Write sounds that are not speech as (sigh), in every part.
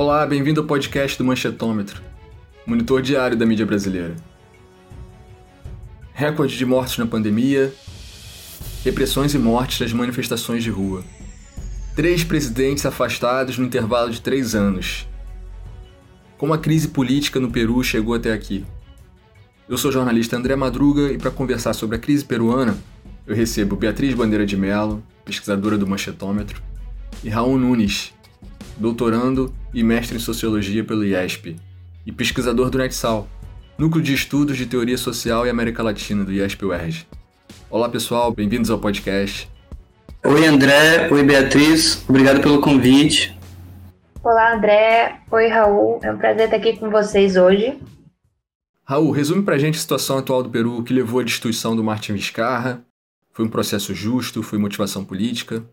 Olá, bem-vindo ao podcast do Manchetômetro, monitor diário da mídia brasileira. Recorde de mortes na pandemia, repressões e mortes nas manifestações de rua. Três presidentes afastados no intervalo de três anos. Como a crise política no Peru chegou até aqui? Eu sou o jornalista André Madruga e para conversar sobre a crise peruana, eu recebo Beatriz Bandeira de Mello, pesquisadora do Manchetômetro, e Raul Nunes, doutorando e mestre em Sociologia pelo IESP, e pesquisador do NetSal, Núcleo de Estudos de Teoria Social e América Latina do IESP-UERJ. Olá pessoal, bem-vindos ao podcast. Oi André, oi Beatriz, obrigado pelo convite. Olá André, oi Raul, é um prazer estar aqui com vocês hoje. Raul, resume pra gente a situação atual do Peru que levou à destituição do Martin Vizcarra. Foi um processo justo? Foi motivação política?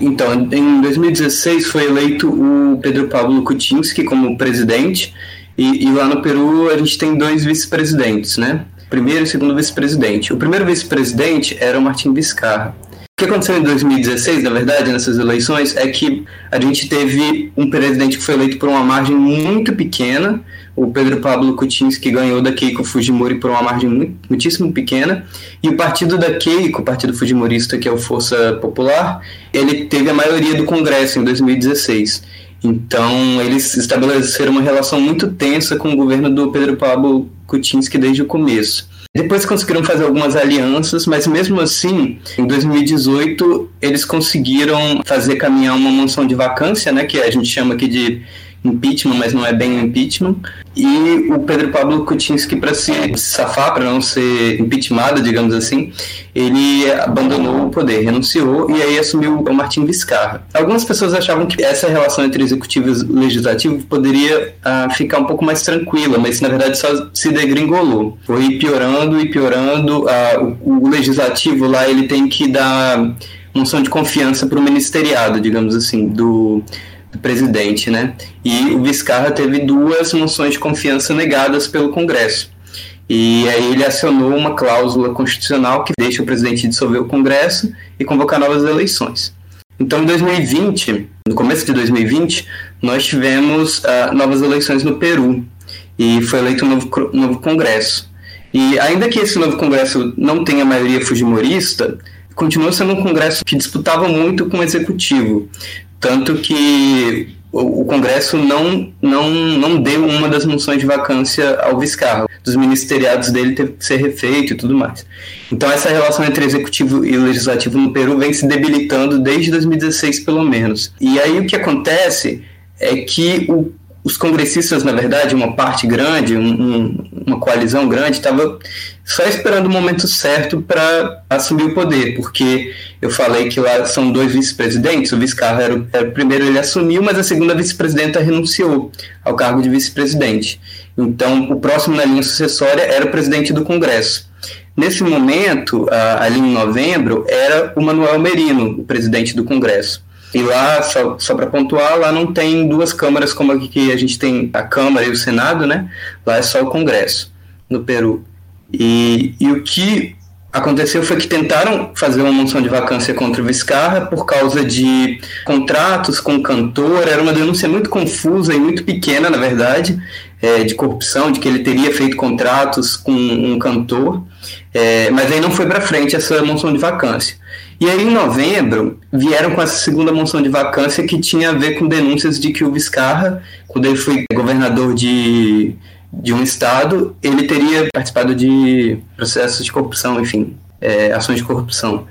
Então, em 2016 foi eleito o Pedro Pablo Kuczynski como presidente, e, e lá no Peru a gente tem dois vice-presidentes, né? Primeiro e segundo vice-presidente. O primeiro vice-presidente era o Martin Vizcarra. O que aconteceu em 2016, na verdade, nessas eleições, é que a gente teve um presidente que foi eleito por uma margem muito pequena, o Pedro Pablo Kuczynski ganhou da Keiko Fujimori por uma margem muito, muitíssimo pequena, e o partido da Keiko, o partido fujimorista, que é o Força Popular, ele teve a maioria do Congresso em 2016. Então, eles estabeleceram uma relação muito tensa com o governo do Pedro Pablo Kuczynski desde o começo. Depois conseguiram fazer algumas alianças, mas mesmo assim, em 2018, eles conseguiram fazer caminhar uma moção de vacância, né, que a gente chama aqui de impeachment, mas não é bem impeachment. E o Pedro Pablo Kuczynski, para se safar, para não ser impeachmentado, digamos assim, ele abandonou o poder, renunciou e aí assumiu o Martin Vizcarra. Algumas pessoas achavam que essa relação entre executivo e legislativo poderia ah, ficar um pouco mais tranquila, mas na verdade só se degringolou. Foi piorando e piorando. Ah, o, o legislativo lá ele tem que dar moção de confiança para o ministeriado, digamos assim, do presidente, né? E o Vizcarra teve duas moções de confiança negadas pelo Congresso. E aí ele acionou uma cláusula constitucional que deixa o presidente dissolver o Congresso e convocar novas eleições. Então, em 2020, no começo de 2020, nós tivemos uh, novas eleições no Peru e foi eleito um novo, novo Congresso. E ainda que esse novo Congresso não tenha maioria fujimorista, continua sendo um Congresso que disputava muito com o Executivo. Tanto que o, Congresso não, não, não deu uma das moções de vacância ao Vizcarra. Dos ministeriados dele teve que ser refeito e tudo mais. Então essa relação entre executivo e legislativo no Peru vem se debilitando desde 2016 pelo menos. E aí o que acontece é que o os congressistas, na verdade, uma parte grande, um, um, uma coalizão grande, estava só esperando o momento certo para assumir o poder, porque eu falei que lá são dois vice-presidentes, o vice-carro era, era, o primeiro, ele assumiu, mas a segunda vice-presidenta renunciou ao cargo de vice-presidente. Então, o próximo na linha sucessória era o presidente do Congresso. Nesse momento, ali em novembro, era o Manuel Merino, o presidente do Congresso. E lá, só, só para pontuar, lá não tem duas câmaras como aqui a gente tem a Câmara e o Senado, né? Lá é só o Congresso, no Peru. E, e o que aconteceu foi que tentaram fazer uma moção de vacância contra o Vizcarra por causa de contratos com o cantor. Era uma denúncia muito confusa e muito pequena, na verdade, é, de corrupção, de que ele teria feito contratos com um cantor. É, mas aí não foi para frente essa moção de vacância. E aí, em novembro, vieram com essa segunda moção de vacância que tinha a ver com denúncias de que o Vizcarra, quando ele foi governador de, de um estado, ele teria participado de processos de corrupção, enfim, é, ações de corrupção.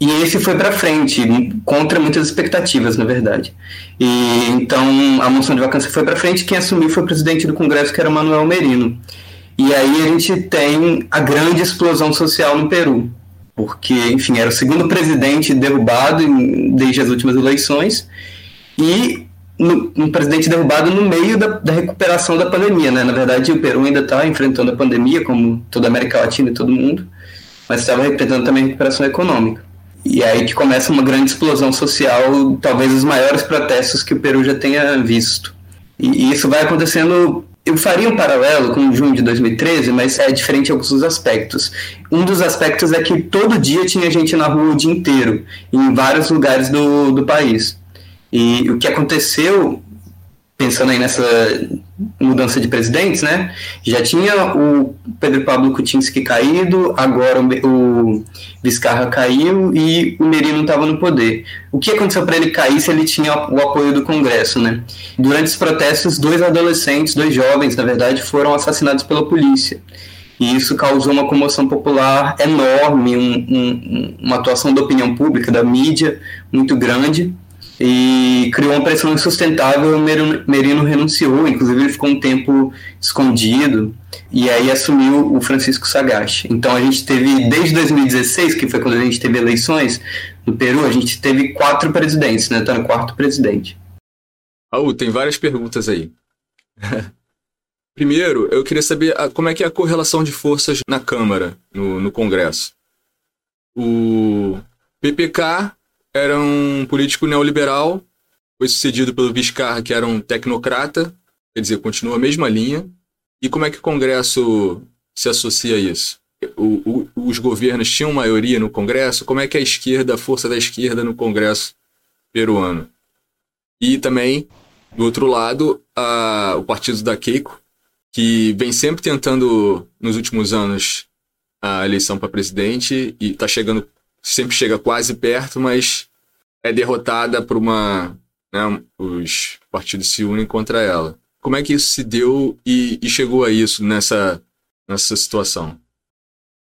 E esse foi para frente, contra muitas expectativas, na verdade. E então a moção de vacância foi para frente, quem assumiu foi o presidente do Congresso, que era Manuel Merino. E aí a gente tem a grande explosão social no Peru porque, enfim, era o segundo presidente derrubado em, desde as últimas eleições e no, um presidente derrubado no meio da, da, recuperação da pandemia, né? Na verdade, o Peru ainda está enfrentando a pandemia, como toda a América Latina e todo mundo, mas estava enfrentando também a recuperação econômica. E aí que começa uma grande explosão social, talvez os maiores protestos que o Peru já tenha visto. E, e isso vai acontecendo eu faria um paralelo com junho de 2013, mas é diferente em alguns aspectos. Um dos aspectos é que todo dia tinha gente na rua o dia inteiro, em vários lugares do, do país. E o que aconteceu pensando aí nessa mudança de presidentes, né? Já tinha o Pedro Pablo Kuczynski caído, agora o Vizcarra caiu e o Merino estava no poder. O que aconteceu para ele cair se ele tinha o apoio do Congresso, né? Durante os protestos, dois adolescentes, dois jovens, na verdade, foram assassinados pela polícia. E isso causou uma comoção popular enorme, um, um, uma atuação da opinião pública, da mídia, muito grande e criou uma pressão insustentável. O Merino renunciou, inclusive ele ficou um tempo escondido e aí assumiu o Francisco Sagaste. Então a gente teve, desde 2016, que foi quando a gente teve eleições no Peru, a gente teve quatro presidentes, né? Tá no quarto presidente. Raul, tem várias perguntas aí. (laughs) Primeiro, eu queria saber como é que é a correlação de forças na Câmara, no, no Congresso. O PPK era um político neoliberal, foi sucedido pelo Viscar, que era um tecnocrata, quer dizer, continua a mesma linha. E como é que o Congresso se associa a isso? O, o, os governos tinham maioria no Congresso? Como é que a esquerda, a força da esquerda no Congresso peruano? E também, do outro lado, a, o partido da Keiko, que vem sempre tentando, nos últimos anos, a eleição para presidente e está chegando sempre chega quase perto, mas é derrotada por uma. Né, os partidos se unem contra ela. Como é que isso se deu e, e chegou a isso nessa, nessa situação?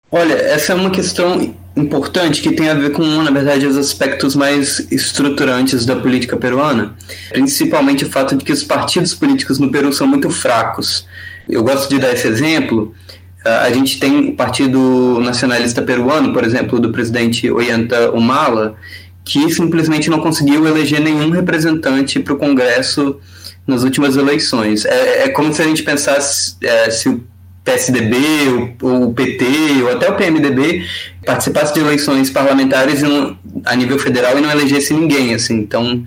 Olha, essa é uma questão importante que tem a ver com, na verdade, os aspectos mais estruturantes da política peruana, principalmente o fato de que os partidos políticos no Peru são muito fracos. Eu gosto de dar esse exemplo a gente tem o Partido Nacionalista Peruano, por exemplo, do presidente Ollanta Humala, que simplesmente não conseguiu eleger nenhum representante para o Congresso nas últimas eleições. É, é, como se a gente pensasse é, se o PSDB, o, o, PT ou até o PMDB participasse de eleições parlamentares não, a nível federal e não elegesse ninguém. Assim. Então,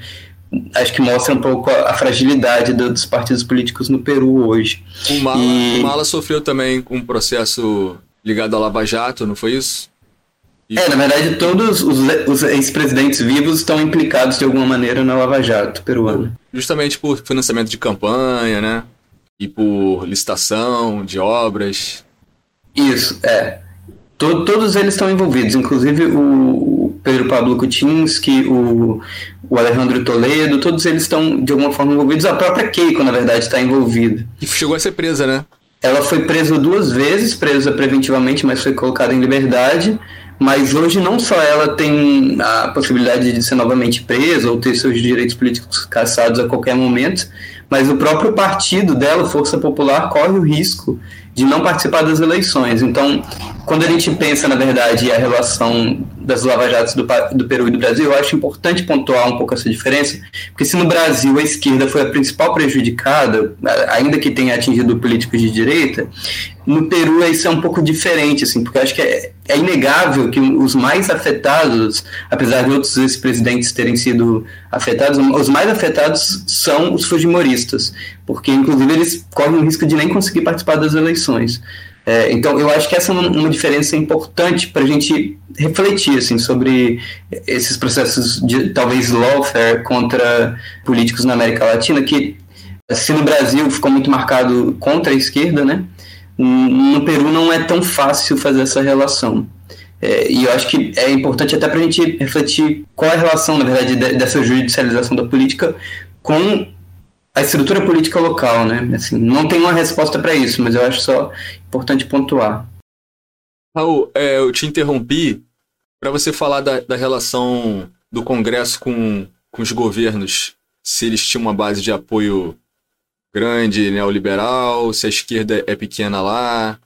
acho que mostra um pouco a, a fragilidade do, dos partidos políticos no Peru hoje. O Mala, e... o Mala sofreu também com um processo ligado à Lava Jato, não foi isso? É, na verdade, todos os, os ex-presidentes vivos estão implicados de alguma maneira na Lava Jato peruana. Justamente por financiamento de campanha, né? E por licitação de obras. Isso, é. todos eles estão envolvidos, inclusive o Pedro Pablo Kuczynski, o o Alejandro Toledo, todos eles estão de alguma forma envolvidos. A própria Keiko, na verdade, está envolvida. E chegou a ser presa, né? Ela foi presa duas vezes, presa preventivamente, mas foi colocada em liberdade. Mas hoje não só ela tem a possibilidade de ser novamente presa ou ter seus direitos políticos cassados a qualquer momento, mas o próprio partido dela, Força Popular, corre o risco de não participar das eleições. Então, quando a gente pensa, na verdade, a relação das lava-jatos do, do, Peru e do Brasil, eu acho importante pontuar um pouco essa diferença, porque se no Brasil a esquerda foi a principal prejudicada, ainda que tenha atingido políticos de direita, no Peru isso é um pouco diferente, assim, porque acho que é, é inegável que os mais afetados, apesar de outros ex-presidentes terem sido afetados, os mais afetados são os fujimoristas, porque inclusive eles correm o risco de nem conseguir participar das eleições. É, então, eu acho que essa é uma, uma diferença importante para a gente refletir assim, sobre esses processos de talvez lawfare contra políticos na América Latina, que se no Brasil ficou muito marcado contra a esquerda, né? no Peru não é tão fácil fazer essa relação. É, e eu acho que é importante até para a gente refletir qual é a relação, na verdade, dessa judicialização da política com a estrutura política local, né? Assim, não tem uma resposta para isso, mas eu acho só importante pontuar. Raul, é, eu te interrompi para você falar da, da, relação do Congresso com, com os governos, se eles tinham uma base de apoio grande, neoliberal, se a esquerda é pequena lá.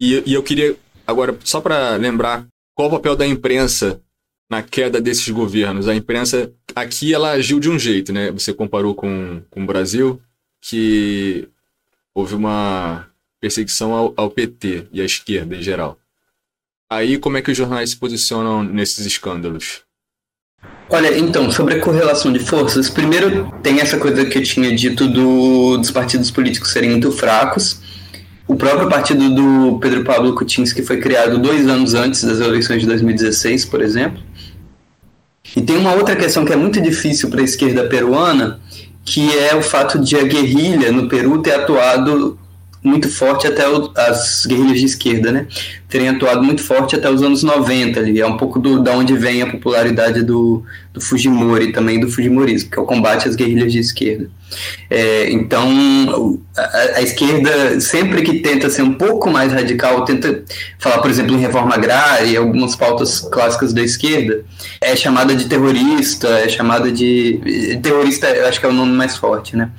E, e eu queria, agora, só para lembrar, qual o papel da imprensa na queda desses governos? A imprensa aqui ela agiu de um jeito, né? Você comparou com, com o Brasil, que houve uma perseguição ao, ao PT e à esquerda em geral. Aí, como é que os jornais se posicionam nesses escândalos? Olha, então, sobre a correlação de forças, primeiro tem essa coisa que eu tinha dito do, dos partidos políticos serem muito fracos. O próprio partido do Pedro Pablo Kuczynski foi criado dois anos antes das eleições de 2016, por exemplo. E tem uma outra questão que é muito difícil para a esquerda peruana, que é o fato de a guerrilha no Peru ter atuado muito forte até o, as guerrilhas de esquerda, né? Terem atuado muito forte até os anos 90 ali. É um pouco do, da onde vem a popularidade do, do Fujimori também do Fujimorismo, que é o combate às guerrilhas de esquerda. É, então, a, a, esquerda, sempre que tenta ser um pouco mais radical, tenta falar, por exemplo, em reforma agrária e algumas pautas clássicas da esquerda, é chamada de terrorista, é chamada de. Terrorista, eu acho que é o nome mais forte, né?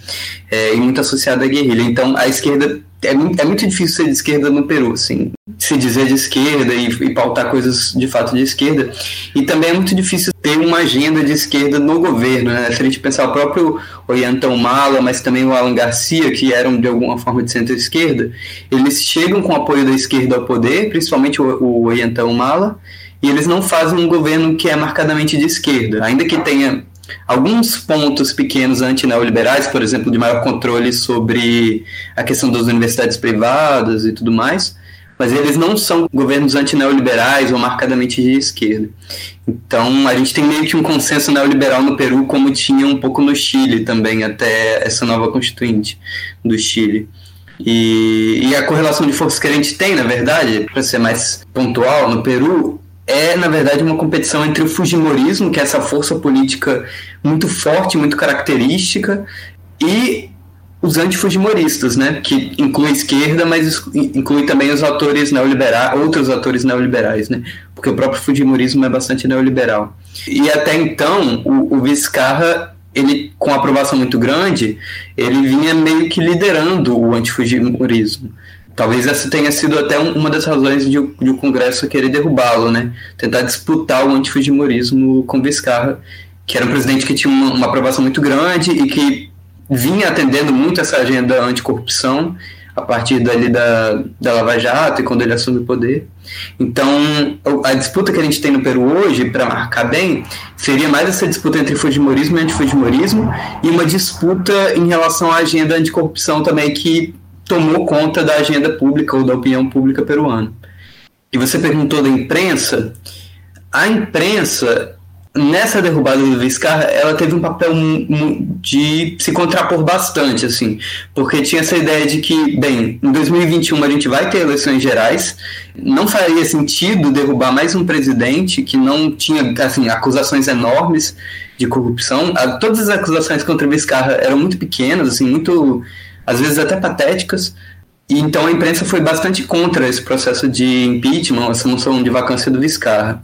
É, e muito associada à guerrilha. Então, a esquerda é, é muito difícil ser de esquerda no Peru, assim, se dizer de esquerda e, e, pautar coisas de fato de esquerda. E também é muito difícil ter uma agenda de esquerda no governo, né? Se a gente pensar o próprio Ollantão Mala, mas também o Alan Garcia, que eram de alguma forma de centro-esquerda, eles chegam com apoio da esquerda ao poder, principalmente o, o Mala, e eles não fazem um governo que é marcadamente de esquerda, ainda que tenha alguns pontos pequenos anti-neoliberais, por exemplo, de maior controle sobre a questão das universidades privadas e tudo mais, mas eles não são governos anti-neoliberais ou marcadamente de esquerda. Então, a gente tem meio que um consenso neoliberal no Peru, como tinha um pouco no Chile também, até essa nova constituinte do Chile. E, e a correlação de forças que a gente tem, na verdade, para ser mais pontual, no Peru, é, na verdade, uma competição entre o Fujimorismo, que é essa força política muito forte, muito característica, e os antifujimoristas, né, que inclui esquerda, mas inclui também os atores neoliberais, outros atores neoliberais, né, porque o próprio fujimorismo é bastante neoliberal. E até então, o, o Vizcarra, ele, com aprovação muito grande, ele vinha meio que liderando o antifujimorismo. Talvez essa tenha sido até uma das razões de, de o Congresso querer derrubá-lo, né? Tentar disputar o antifujimorismo com Vizcarra, que era um presidente que tinha uma, uma aprovação muito grande e que vinha atendendo muito essa agenda anticorrupção a partir dali da, da Lava Jato e quando ele assume o poder. Então, a disputa que a gente tem no Peru hoje, para marcar bem, seria mais essa disputa entre fujimorismo e antifujimorismo e uma disputa em relação à agenda anticorrupção também que tomou conta da agenda pública ou da opinião pública peruana. E você perguntou da imprensa. A imprensa, nessa derrubada do Vizcarra, ela teve um papel de se contrapor bastante, assim, porque tinha essa ideia de que, bem, em 2021 a gente vai ter eleições gerais, não faria sentido derrubar mais um presidente que não tinha, assim, acusações enormes de corrupção. Todas as acusações contra o Vizcarra eram muito pequenas, assim, muito às vezes até patéticas. E então a imprensa foi bastante contra esse processo de impeachment, essa moção de vacância do Vizcarra,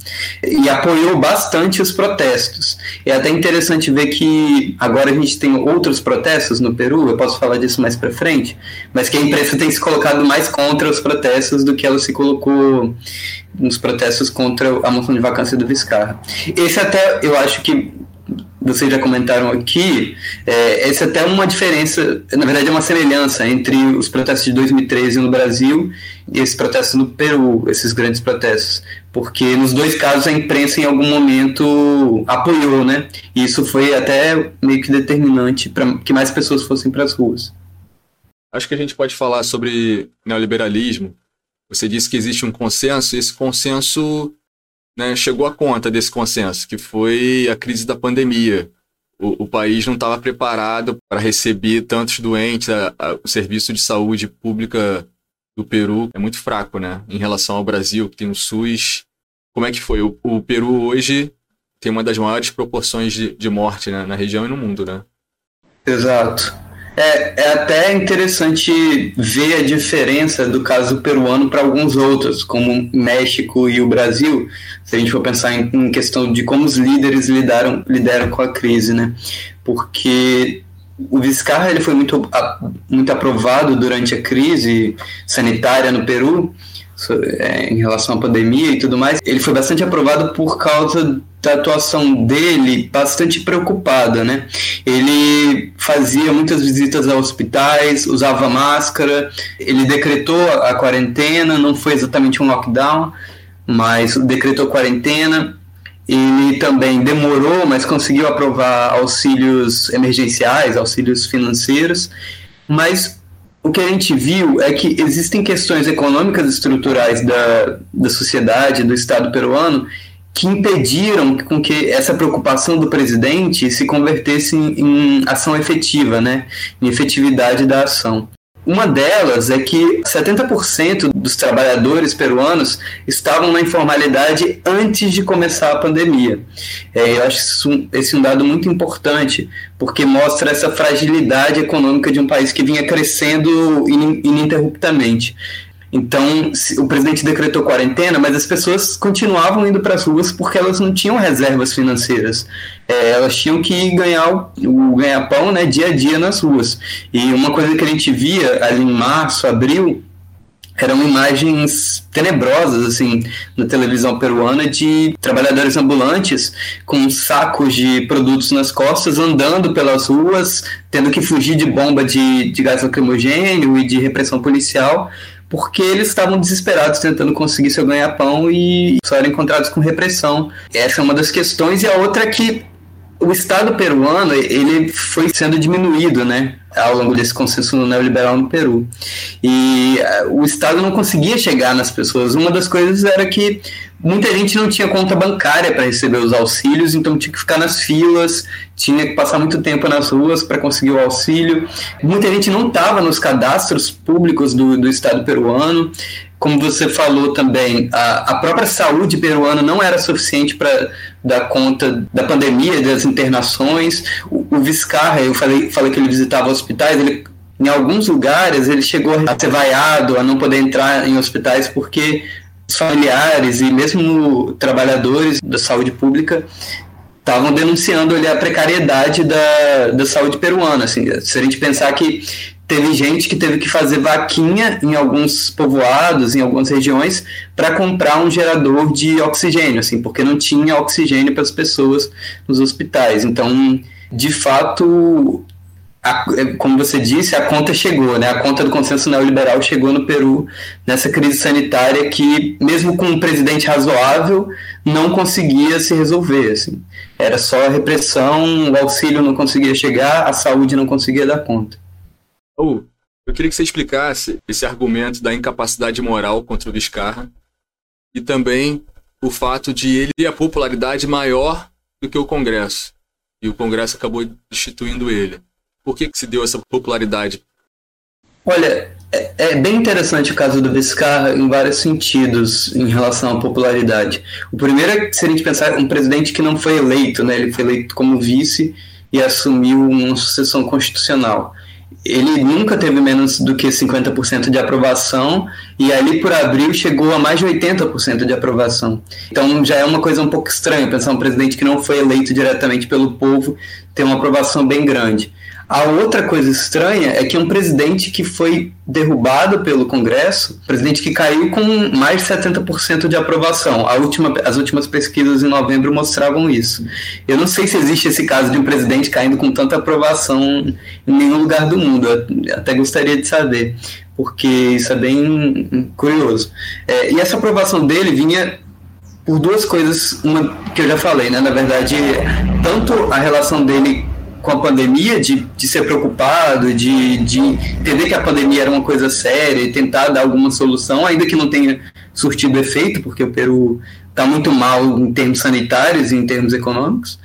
e apoiou bastante os protestos. É até interessante ver que agora a gente tem outros protestos no Peru, eu posso falar disso mais para frente, mas que a imprensa tem se colocado mais contra os protestos do que ela se colocou nos protestos contra a moção de vacância do Vizcarra. Esse até eu acho que vocês já comentaram aqui, é, essa é até uma diferença, na verdade é uma semelhança entre os protestos de 2013 no Brasil e esses protestos no Peru, esses grandes protestos, porque nos dois casos a imprensa em algum momento apoiou, né? E isso foi até meio que determinante para que mais pessoas fossem para as ruas. Acho que a gente pode falar sobre neoliberalismo. Você disse que existe um consenso, e esse consenso né, chegou a conta desse consenso, que foi a crise da pandemia. O, o país não estava preparado para receber tantos doentes, a, a, o serviço de saúde pública do Peru é muito fraco, né, em relação ao Brasil, que tem o SUS. Como é que foi? O, o Peru hoje tem uma das maiores proporções de, de morte né, na região e no mundo, né? Exato. É, é até interessante ver a diferença do caso peruano para alguns outros, como México e o Brasil, se a gente for pensar em, em questão de como os líderes lidaram, lidaram com a crise, né? Porque o Vizcarra ele foi muito, muito aprovado durante a crise sanitária no Peru, em relação à pandemia e tudo mais, ele foi bastante aprovado por causa da atuação dele bastante preocupada, né? Ele fazia muitas visitas a hospitais, usava máscara, ele decretou a quarentena, não foi exatamente um lockdown, mas decretou quarentena. Ele também demorou, mas conseguiu aprovar auxílios emergenciais, auxílios financeiros, mas o que a gente viu é que existem questões econômicas estruturais da, da sociedade, do Estado peruano, que impediram com que essa preocupação do presidente se convertesse em, em ação efetiva, né? em efetividade da ação. Uma delas é que 70% dos trabalhadores peruanos estavam na informalidade antes de começar a pandemia. É, eu acho isso, esse um dado muito importante, porque mostra essa fragilidade econômica de um país que vinha crescendo ininterruptamente. Então, o presidente decretou quarentena, mas as pessoas continuavam indo para as ruas porque elas não tinham reservas financeiras. É, elas tinham que ganhar o, o ganha-pão né, dia a dia nas ruas. E uma coisa que a gente via ali em março, abril, eram imagens tenebrosas assim na televisão peruana de trabalhadores ambulantes com sacos de produtos nas costas andando pelas ruas tendo que fugir de bomba de, de gás lacrimogênio e de repressão policial porque eles estavam desesperados tentando conseguir seu ganha-pão e só eram encontrados com repressão. Essa é uma das questões, e a outra é que o Estado peruano ele foi sendo diminuído, né, ao longo desse consenso neoliberal no Peru. E uh, o Estado não conseguia chegar nas pessoas. Uma das coisas era que muita gente não tinha conta bancária para receber os auxílios, então tinha que ficar nas filas, tinha que passar muito tempo nas ruas para conseguir o auxílio. Muita gente não estava nos cadastros públicos do, do Estado peruano como você falou também, a, a própria saúde peruana não era suficiente para dar conta da pandemia, das internações. O, o eu falei, falei que ele visitava hospitais, ele, em alguns lugares ele chegou a ser vaiado, a não poder entrar em hospitais porque familiares e mesmo trabalhadores da saúde pública estavam denunciando ali a precariedade da, da saúde peruana. Assim, se a gente pensar que teve gente que teve que fazer vaquinha em alguns povoados, em algumas regiões, para comprar um gerador de oxigênio, assim, porque não tinha oxigênio para as pessoas nos hospitais. Então, de fato, a, como você disse, a conta chegou, né? A conta do consenso neoliberal chegou no Peru nessa crise sanitária que, mesmo com um presidente razoável, não conseguia se resolver. Assim. Era só repressão, o auxílio não conseguia chegar, a saúde não conseguia dar conta. Oh, eu queria que você explicasse esse argumento da incapacidade moral contra o Vizcarra e também o fato de ele ter a popularidade maior do que o Congresso. E o Congresso acabou destituindo ele. Por que, que se deu essa popularidade? Olha, é, é, bem interessante o caso do Vizcarra em vários sentidos em relação à popularidade. O primeiro é se a gente pensar um presidente que não foi eleito, né? ele foi eleito como vice e assumiu uma sucessão constitucional ele nunca teve menos do que 50% de aprovação e ali por abril chegou a mais de 80% de aprovação. Então já é uma coisa um pouco estranha pensar um presidente que não foi eleito diretamente pelo povo ter uma aprovação bem grande. A outra coisa estranha é que um presidente que foi derrubado pelo Congresso, presidente que caiu com mais de 70% de aprovação. Última, as últimas pesquisas em novembro mostravam isso. Eu não sei se existe esse caso de um presidente caindo com tanta aprovação em nenhum lugar do mundo. Eu até gostaria de saber, porque isso é bem curioso. É, e essa aprovação dele vinha por duas coisas, uma que eu já falei, né? Na verdade, tanto a relação dele com a pandemia, de, de ser preocupado, de, de entender que a pandemia era uma coisa séria e tentar dar alguma solução, ainda que não tenha surtido efeito, porque o Peru está muito mal em termos sanitários e em termos econômicos,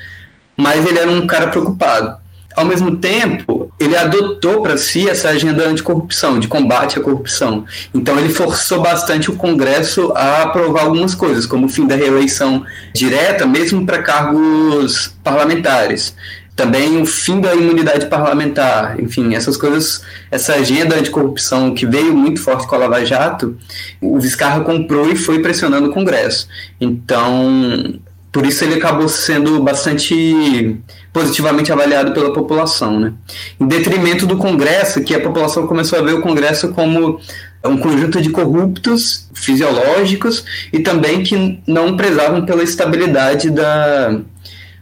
mas ele era um cara preocupado. Ao mesmo tempo, ele adotou para si essa agenda anticorrupção, de combate à corrupção. Então, ele forçou bastante o Congresso a aprovar algumas coisas, como o fim da reeleição direta, mesmo para cargos parlamentares também o fim da imunidade parlamentar, enfim, essas coisas, essa agenda anticorrupção que veio muito forte com a Lava Jato, o Vizcarra comprou e foi pressionando o Congresso. Então, por isso ele acabou sendo bastante positivamente avaliado pela população, né? Em detrimento do Congresso, que a população começou a ver o Congresso como um conjunto de corruptos fisiológicos e também que não prezavam pela estabilidade da,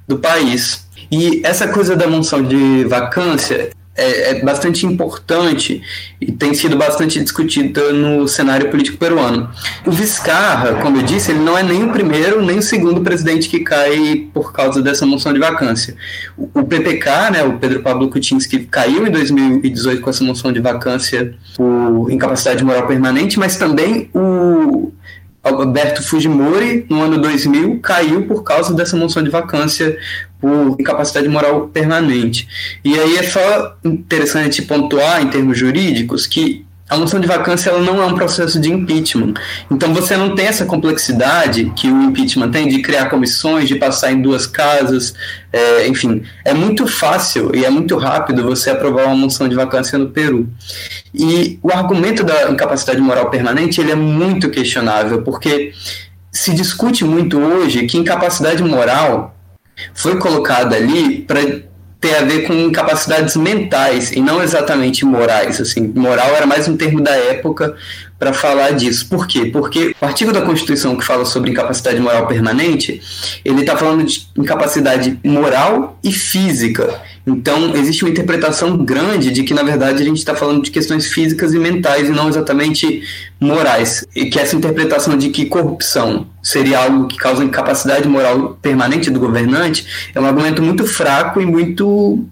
do país. E essa coisa da monção de vacância é, é, bastante importante e tem sido bastante discutida no cenário político peruano. O Vizcarra, como eu disse, ele não é nem o primeiro nem o segundo presidente que cai por causa dessa moção de vacância. O, o PPK, né, o Pedro Pablo Kuczynski, caiu em 2018 com essa moção de vacância por incapacidade moral permanente, mas também o Alberto Fujimori, no ano 2000, caiu por causa dessa moção de vacância por incapacidade moral permanente. E aí é só interessante pontuar, em termos jurídicos, que a moção de vacância ela não é um processo de impeachment. Então você não tem essa complexidade que o impeachment tem de criar comissões, de passar em duas casas, é, enfim. É muito fácil e é muito rápido você aprovar uma moção de vacância no Peru. E o argumento da incapacidade moral permanente ele é muito questionável, porque se discute muito hoje que incapacidade moral foi colocada ali para ter a ver com incapacidades mentais e não exatamente morais. Assim, moral era mais um termo da época para falar disso. Por quê? Porque o artigo da Constituição que fala sobre incapacidade moral permanente, ele está falando de incapacidade moral e física. Então, existe uma interpretação grande de que, na verdade, a gente está falando de questões físicas e mentais e não exatamente morais. E que essa interpretação de que corrupção seria algo que causa incapacidade moral permanente do governante é um argumento muito fraco e muito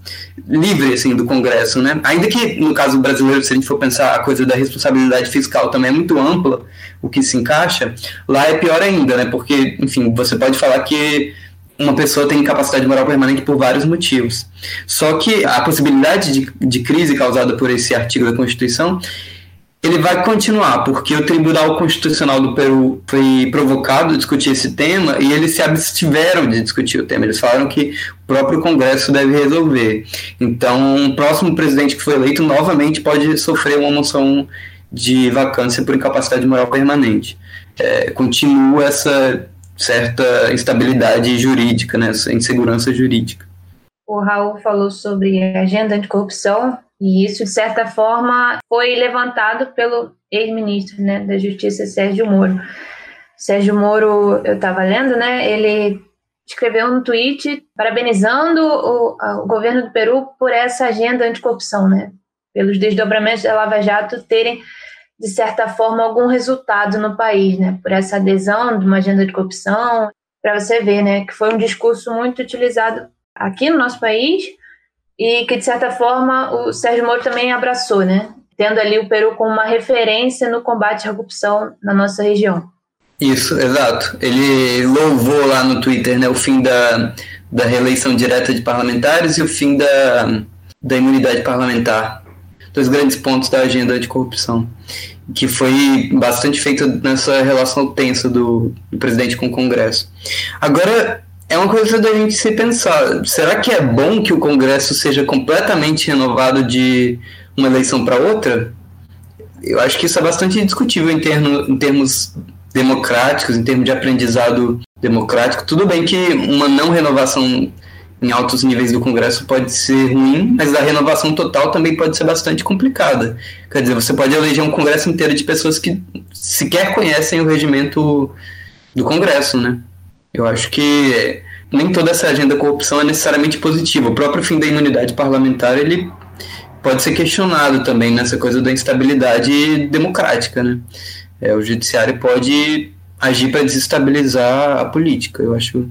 livre assim, do Congresso. Né? Ainda que, no caso brasileiro, se a gente for pensar a coisa da responsabilidade fiscal também é muito ampla, o que se encaixa, lá é pior ainda, né? porque, enfim, você pode falar que uma pessoa tem incapacidade moral permanente por vários motivos. Só que a possibilidade de, de crise causada por esse artigo da Constituição ele vai continuar, porque o Tribunal Constitucional do Peru foi provocado a discutir esse tema e eles se abstiveram de discutir o tema. Eles falaram que o próprio Congresso deve resolver. Então, o próximo presidente que foi eleito novamente pode sofrer uma moção de vacância por incapacidade moral permanente. É, continua essa certa instabilidade jurídica, né, essa insegurança jurídica. O Raul falou sobre agenda anticorrupção e isso, de certa forma, foi levantado pelo ex-ministro né, da Justiça, Sérgio Moro. Sérgio Moro, eu estava lendo, né, ele escreveu um tweet parabenizando o, o, governo do Peru por essa agenda anticorrupção, né, pelos desdobramentos da Lava Jato terem de certa forma, algum resultado no país, né? Por essa adesão de uma agenda de corrupção, para você ver, né? Que foi um discurso muito utilizado aqui no nosso país e que, de certa forma, o Sérgio Moro também abraçou, né? Tendo ali o Peru como uma referência no combate à corrupção na nossa região. Isso, exato. Ele louvou lá no Twitter né, o fim da, da reeleição direta de parlamentares e o fim da, da imunidade parlamentar dois grandes pontos da agenda de corrupção, que foi bastante feito nessa relação tensa do, do presidente com o Congresso. Agora, é uma coisa da gente se pensar: será que é bom que o Congresso seja completamente renovado de uma eleição para outra? Eu acho que isso é bastante discutível em, termo, em termos democráticos, em termos de aprendizado democrático. Tudo bem que uma não renovação em altos níveis do Congresso pode ser ruim, mas a renovação total também pode ser bastante complicada. Quer dizer, você pode eleger um Congresso inteiro de pessoas que sequer conhecem o regimento do Congresso, né? Eu acho que nem toda essa agenda da corrupção é necessariamente positiva. O próprio fim da imunidade parlamentar, ele pode ser questionado também nessa coisa da instabilidade democrática, né? É, o judiciário pode agir para desestabilizar a política. Eu acho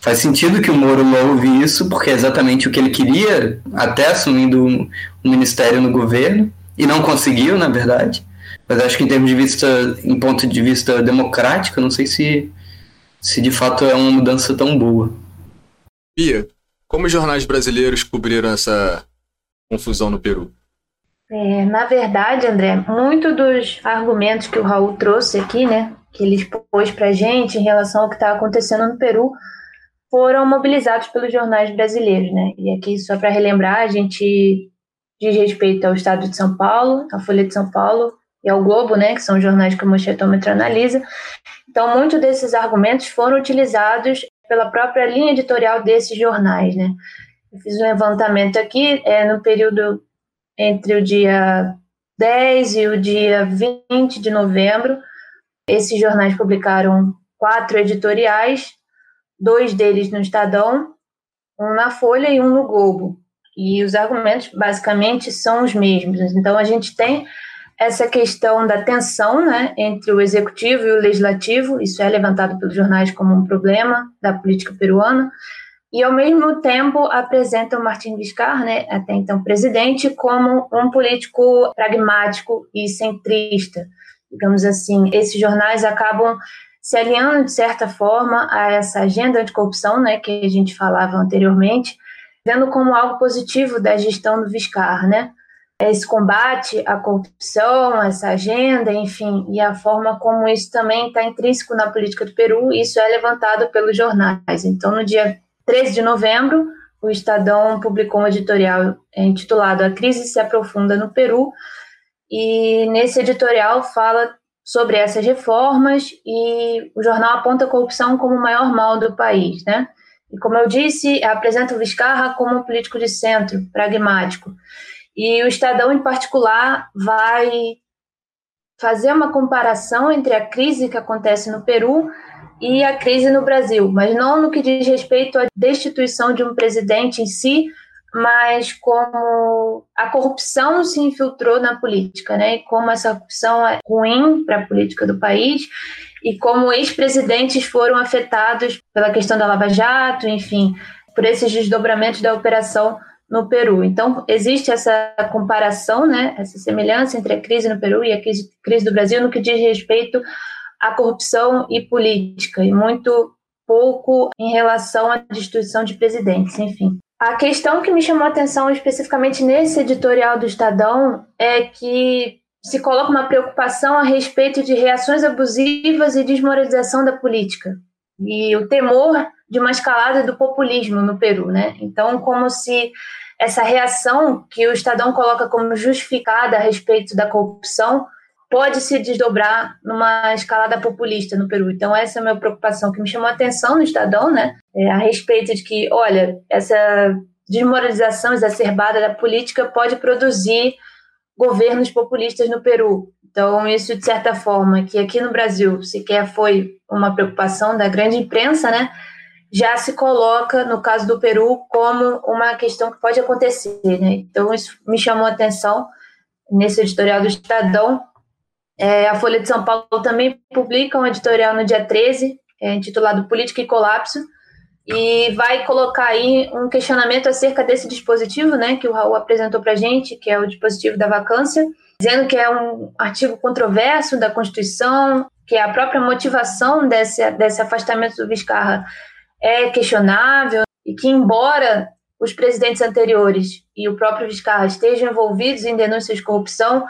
Faz sentido que o Moro louve isso, porque é exatamente o que ele queria, até assumindo o um ministério no governo, e não conseguiu, na verdade. Mas acho que em termos de vista, em ponto de vista democrático, não sei se, se de fato é uma mudança tão boa. Bia, como os jornais brasileiros cobriram essa confusão no Peru? É, na verdade, André, muito dos argumentos que o Raul trouxe aqui, né, que ele expôs para gente em relação ao que está acontecendo no Peru, foram mobilizados pelos jornais brasileiros, né? E aqui, só para relembrar, a gente diz respeito ao Estado de São Paulo, à Folha de São Paulo e ao Globo, né? Que são jornais que o Mochetômetro analisa. Então, muitos desses argumentos foram utilizados pela própria linha editorial desses jornais, né? Eu fiz um levantamento aqui, é, no período entre o dia 10 e o dia 20 de novembro, esses jornais publicaram quatro editoriais dois deles no Estadão, um na Folha e um no Globo. E os argumentos basicamente são os mesmos. Então a gente tem essa questão da tensão né, entre o executivo e o legislativo, isso é levantado pelos jornais como um problema da política peruana, e ao mesmo tempo apresenta o Martin Viscar, né, até então presidente, como um político pragmático e centrista. digamos assim, esses jornais acabam se alinhando de certa forma a essa agenda anticorrupção, né, que a gente falava anteriormente, vendo como algo positivo da gestão do Viscar, né? Esse combate à corrupção, essa agenda, enfim, e a forma como isso também está intrínseco na política do Peru, isso é levantado pelos jornais. Então, no dia 13 de novembro, o Estadão publicou um editorial intitulado A Crise se aprofunda no Peru, e nesse editorial fala sobre essas reformas e o jornal aponta a corrupção como o maior mal do país, né? E como eu disse, apresenta o Vizcarra como um político de centro, pragmático. E o Estadão, em particular, vai fazer uma comparação entre a crise que acontece no Peru e a crise no Brasil, mas não no que diz respeito à destituição de um presidente em si, mas como a corrupção se infiltrou na política, né? E como essa corrupção é ruim para a política do país e como ex-presidentes foram afetados pela questão da Lava Jato, enfim, por esses desdobramentos da operação no Peru. Então, existe essa comparação, né, essa semelhança entre a crise no Peru e a crise, crise do Brasil no que diz respeito à corrupção e política, e muito pouco em relação à destituição de presidentes, enfim. A questão que me chamou a atenção especificamente nesse editorial do Estadão é que se coloca uma preocupação a respeito de reações abusivas e desmoralização da política e o temor de uma escalada do populismo no Peru, né? Então, como se essa reação que o Estadão coloca como justificada a respeito da corrupção pode se desdobrar numa escalada populista no Peru. Então, essa é a minha preocupação, que me chamou a atenção no Estadão, né, é, a respeito de que, olha, essa desmoralização exacerbada da política pode produzir governos populistas no Peru. Então, isso, de certa forma, que aqui no Brasil sequer foi uma preocupação da grande imprensa, né, já se coloca, no caso do Peru, como uma questão que pode acontecer. Né? Então, isso me chamou a atenção nesse editorial do Estadão, é, a Folha de São Paulo também publica um editorial no dia 13, é, intitulado Política e Colapso, e vai colocar aí um questionamento acerca desse dispositivo, né, que o Raul apresentou para a gente, que é o dispositivo da vacância, dizendo que é um artigo controverso da Constituição, que a própria motivação desse, desse afastamento do Vizcarra é questionável, e que, embora os presidentes anteriores e o próprio Vizcarra estejam envolvidos em denúncias de corrupção,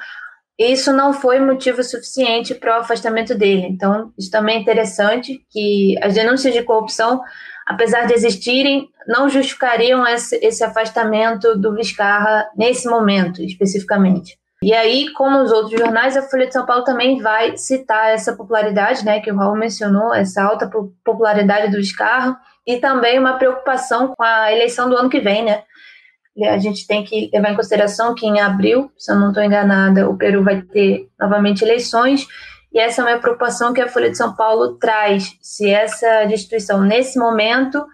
isso não foi motivo suficiente para o afastamento dele. Então, isso também é interessante, que as denúncias de corrupção, apesar de existirem, não justificariam esse, esse afastamento do Viscarra nesse momento, especificamente. E aí, como os outros jornais, a Folha de São Paulo também vai citar essa popularidade, né, que o Raul mencionou, essa alta popularidade do Viscarra, e também uma preocupação com a eleição do ano que vem, né, a gente tem que levar em consideração que em abril, se eu não estou enganada, o Peru vai ter novamente eleições, e essa é uma preocupação que a Folha de São Paulo traz, se essa destituição nesse momento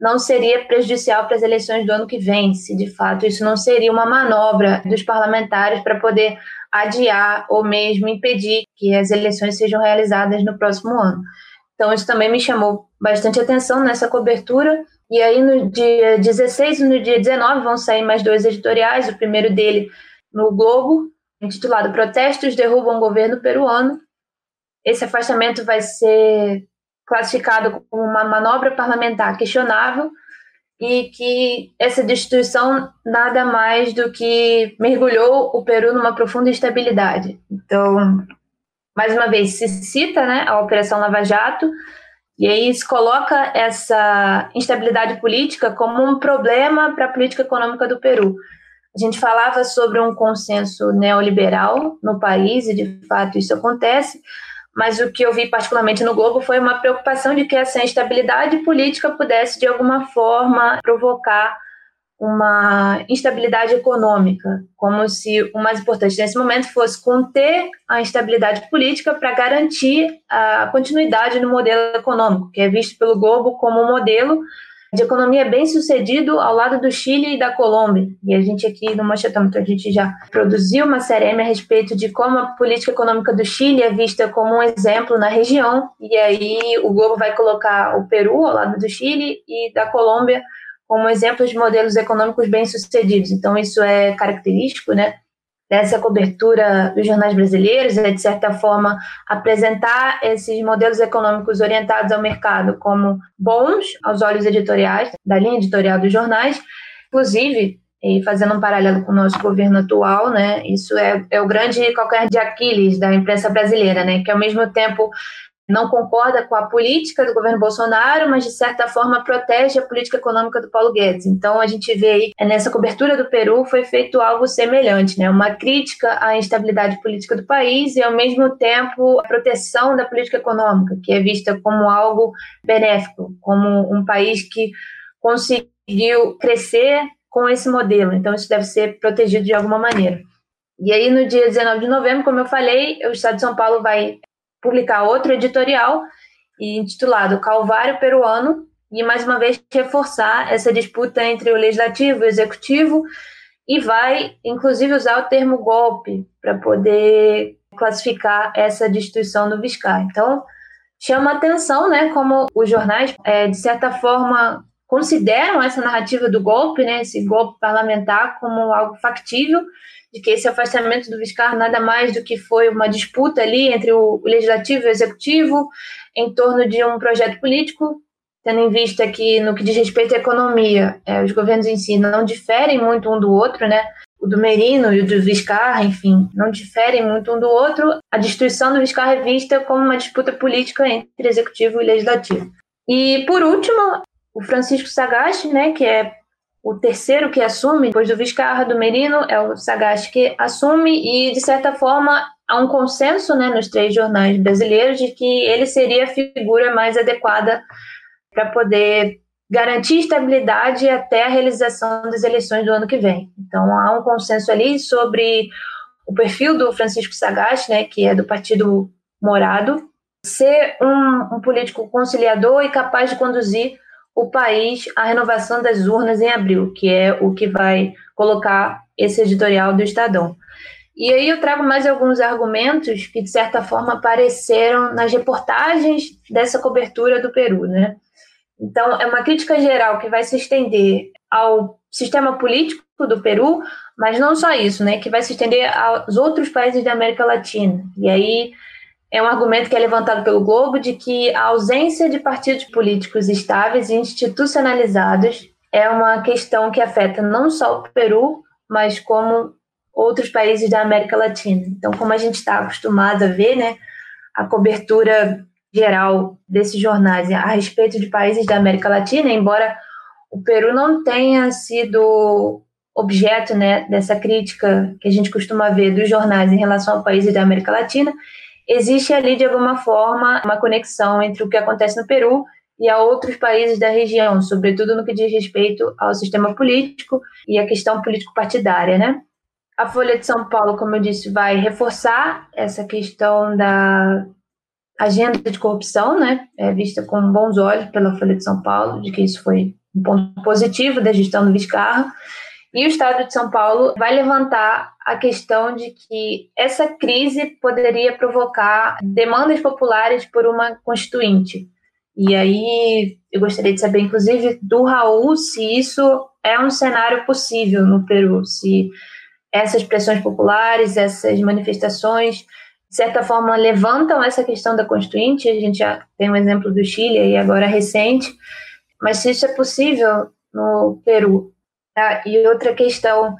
não seria prejudicial para as eleições do ano que vem, se de fato isso não seria uma manobra dos parlamentares para poder adiar ou mesmo impedir que as eleições sejam realizadas no próximo ano. Então, isso também me chamou bastante atenção nessa cobertura. E aí, no dia 16 e no dia 19, vão sair mais dois editoriais. O primeiro dele no Globo, intitulado Protestos derrubam o governo peruano. Esse afastamento vai ser classificado como uma manobra parlamentar questionável e que essa destituição nada mais do que mergulhou o Peru numa profunda instabilidade. Então, mais uma vez, se cita né, a Operação Lava Jato, e aí se coloca essa instabilidade política como um problema para a política econômica do Peru. A gente falava sobre um consenso neoliberal no país, e de fato isso acontece, mas o que eu vi particularmente no Globo foi uma preocupação de que essa instabilidade política pudesse, de alguma forma, provocar uma instabilidade econômica, como se o mais importante nesse momento fosse conter a instabilidade política para garantir a continuidade no modelo econômico, que é visto pelo Globo como um modelo de economia bem sucedido ao lado do Chile e da Colômbia. E a gente aqui no Manchetômetro, a gente já produziu uma série a respeito de como a política econômica do Chile é vista como um exemplo na região, e aí o Globo vai colocar o Peru ao lado do Chile e da Colômbia como exemplos de modelos econômicos bem-sucedidos. Então, isso é característico, né? dessa cobertura dos jornais brasileiros é, de certa forma, apresentar esses modelos econômicos orientados ao mercado como bons aos olhos editoriais, da linha editorial dos jornais, inclusive, e fazendo um paralelo com o nosso governo atual, né, isso é, é o grande qualquer de Aquiles da imprensa brasileira, né, que ao mesmo tempo não concorda com a política do governo Bolsonaro, mas de certa forma protege a política econômica do Paulo Guedes. Então a gente vê aí é, nessa cobertura do Peru foi feito algo semelhante, né? Uma crítica à instabilidade política do país e ao mesmo tempo a proteção da política econômica, que é vista como algo benéfico, como um país que conseguiu crescer com esse modelo. Então isso deve ser protegido de alguma maneira. E aí, no dia 19 de novembro, como eu falei, o Estado de São Paulo vai publicar outro editorial intitulado Calvário Peruano e mais uma vez reforçar essa disputa entre o legislativo e o executivo e vai inclusive usar o termo golpe para poder classificar essa destituição do Viscar. Então chama atenção, né, como os jornais é, de certa forma consideram essa narrativa do golpe, né, esse golpe parlamentar como algo factível de que esse afastamento do Viscar nada mais do que foi uma disputa ali entre o legislativo e o executivo em torno de um projeto político, tendo em vista que no que diz respeito à economia, é, os governos em si não diferem muito um do outro, né? O do Merino e o do Viscar, enfim, não diferem muito um do outro. A destruição do Viscar é vista como uma disputa política entre executivo e legislativo. E por último, o Francisco Sagasti, né, que é o terceiro que assume, depois do Vizcarra, do Merino, é o Sagasti que assume, e de certa forma há um consenso né, nos três jornais brasileiros de que ele seria a figura mais adequada para poder garantir estabilidade até a realização das eleições do ano que vem. Então há um consenso ali sobre o perfil do Francisco Sagasti, né, que é do Partido Morado, ser um, um político conciliador e capaz de conduzir o país a renovação das urnas em abril, que é o que vai colocar esse editorial do Estadão. E aí eu trago mais alguns argumentos que, de certa forma, apareceram nas reportagens dessa cobertura do Peru, né? Então, é uma crítica geral que vai se estender ao sistema político do Peru, mas não só isso, né? Que vai se estender aos outros países da América Latina. E aí é um argumento que é levantado pelo Globo de que a ausência de partidos políticos estáveis e institucionalizados é uma questão que afeta não só o Peru, mas como outros países da América Latina. Então, como a gente está acostumado a ver, né, a cobertura geral desses jornais a respeito de países da América Latina, embora o Peru não tenha sido objeto né, dessa crítica que a gente costuma ver dos jornais em relação a países da América Latina, existe ali, de alguma forma, uma conexão entre o que acontece no Peru e a outros países da região, sobretudo no que diz respeito ao sistema político e à questão político-partidária, né? A Folha de São Paulo, como eu disse, vai reforçar essa questão da agenda de corrupção, né? É vista com bons olhos pela Folha de São Paulo, de que isso foi um ponto positivo da gestão do Vizcarra. E o Estado de São Paulo vai levantar a questão de que essa crise poderia provocar demandas populares por uma constituinte. E aí eu gostaria de saber, inclusive, do Raul, se isso é um cenário possível no Peru, se essas pressões populares, essas manifestações, de certa forma, levantam essa questão da constituinte. A gente já tem um exemplo do Chile e agora recente, mas se isso é possível no Peru, ah, e outra questão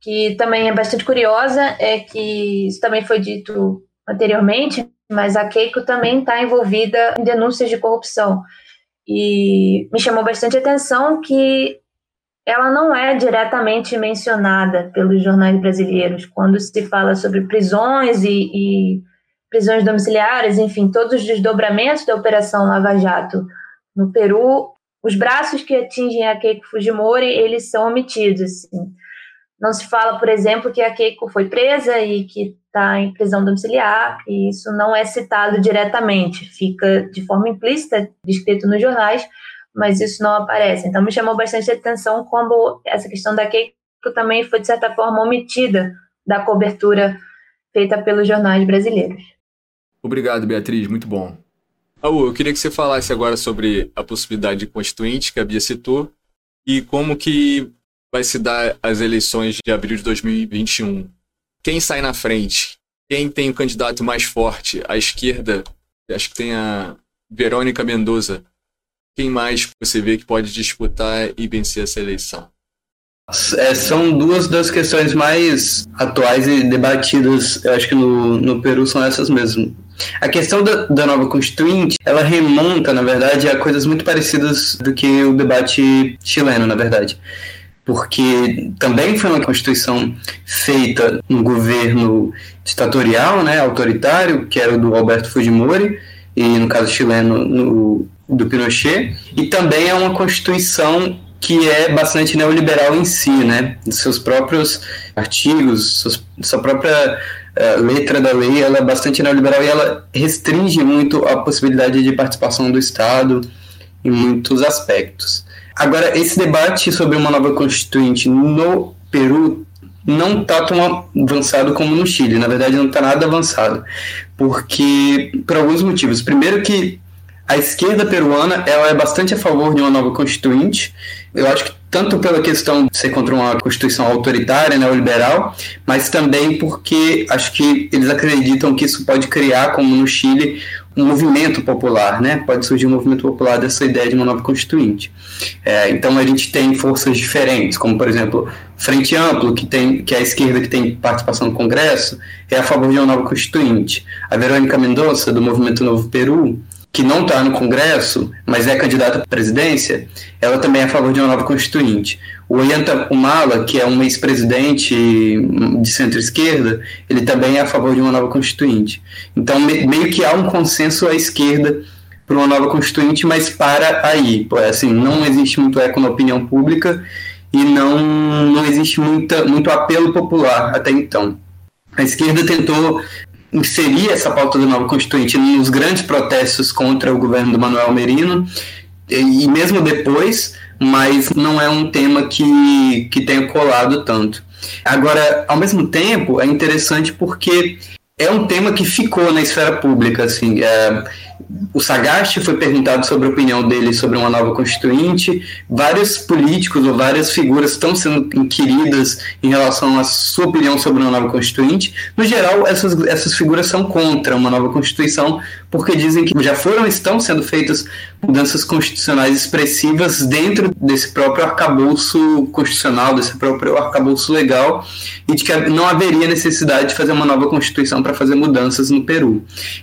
que também é bastante curiosa é que isso também foi dito anteriormente, mas a Keiko também está envolvida em denúncias de corrupção. E me chamou bastante atenção que ela não é diretamente mencionada pelos jornais brasileiros quando se fala sobre prisões e, e prisões domiciliares, enfim, todos os desdobramentos da Operação Lava Jato no Peru os braços que atingem a Keiko Fujimori, eles são omitidos. Assim. Não se fala, por exemplo, que a Keiko foi presa e que está em prisão domiciliar, e isso não é citado diretamente, fica de forma implícita, descrito nos jornais, mas isso não aparece. Então me chamou bastante atenção como essa questão da Keiko também foi, de certa forma, omitida da cobertura feita pelos jornais brasileiros. Obrigado, Beatriz, muito bom. Raul, eu queria que você falasse agora sobre a possibilidade de constituinte que a Bia citou e como que vai se dar as eleições de abril de 2021. quem sai na frente? Quem tem o candidato mais forte? À esquerda, acho que tem a Verônica Mendoza. Quem mais você vê que pode disputar e vencer essa eleição? É, são duas das questões mais atuais e debatidas, eu acho que no, no Peru são essas mesmo. A questão da, da nova constituinte, ela remonta, na verdade, a coisas muito parecidas do que o debate chileno, na verdade. Porque também foi uma constituição feita no governo ditatorial, né, autoritário, que era o do Alberto Fujimori, e no caso chileno, no, do Pinochet, e também é uma constituição que é bastante neoliberal em si, né? Seus próprios artigos, seus, sua própria uh, letra da lei, ela é bastante neoliberal e ela restringe muito a possibilidade de participação do Estado em muitos aspectos. Agora, esse debate sobre uma nova constituinte no Peru não está tão avançado como no Chile. Na verdade, não está nada avançado, porque por alguns motivos. Primeiro que a esquerda peruana ela é bastante a favor de uma nova constituinte. Eu acho que tanto pela questão de ser contra uma constituição autoritária, neoliberal, mas também porque acho que eles acreditam que isso pode criar, como no Chile, um movimento popular, né? Pode surgir um movimento popular dessa ideia de uma nova constituinte. É, então a gente tem forças diferentes, como por exemplo Frente Amplo, que tem que é a esquerda que tem participação no Congresso, é a favor de uma nova constituinte. A Verônica Mendonça do Movimento Novo Peru que não está no Congresso, mas é candidata à presidência, ela também é a favor de uma nova constituinte. O Ollanta Humala, que é um ex-presidente de centro-esquerda, ele também é a favor de uma nova constituinte. Então, meio que há um consenso à esquerda para uma nova constituinte, mas para aí. Assim, não existe muito eco na opinião pública e não, não existe muita, muito apelo popular até então. A esquerda tentou inserir essa pauta da nova constituinte nos grandes protestos contra o governo do Manuel Merino e mesmo depois, mas não é um tema que, que tenha colado tanto. Agora, ao mesmo tempo, é interessante porque é um tema que ficou na esfera pública, assim, é, o Sagasti foi perguntado sobre a opinião dele sobre uma nova constituinte. Vários políticos ou várias figuras estão sendo inquiridas em relação à sua opinião sobre uma nova constituinte. No geral, essas, essas figuras são contra uma nova constituição, porque dizem que já foram estão sendo feitas mudanças constitucionais expressivas dentro desse próprio arcabouço constitucional, desse próprio arcabouço legal, e de que não haveria necessidade de fazer uma nova constituição para fazer mudanças no Peru.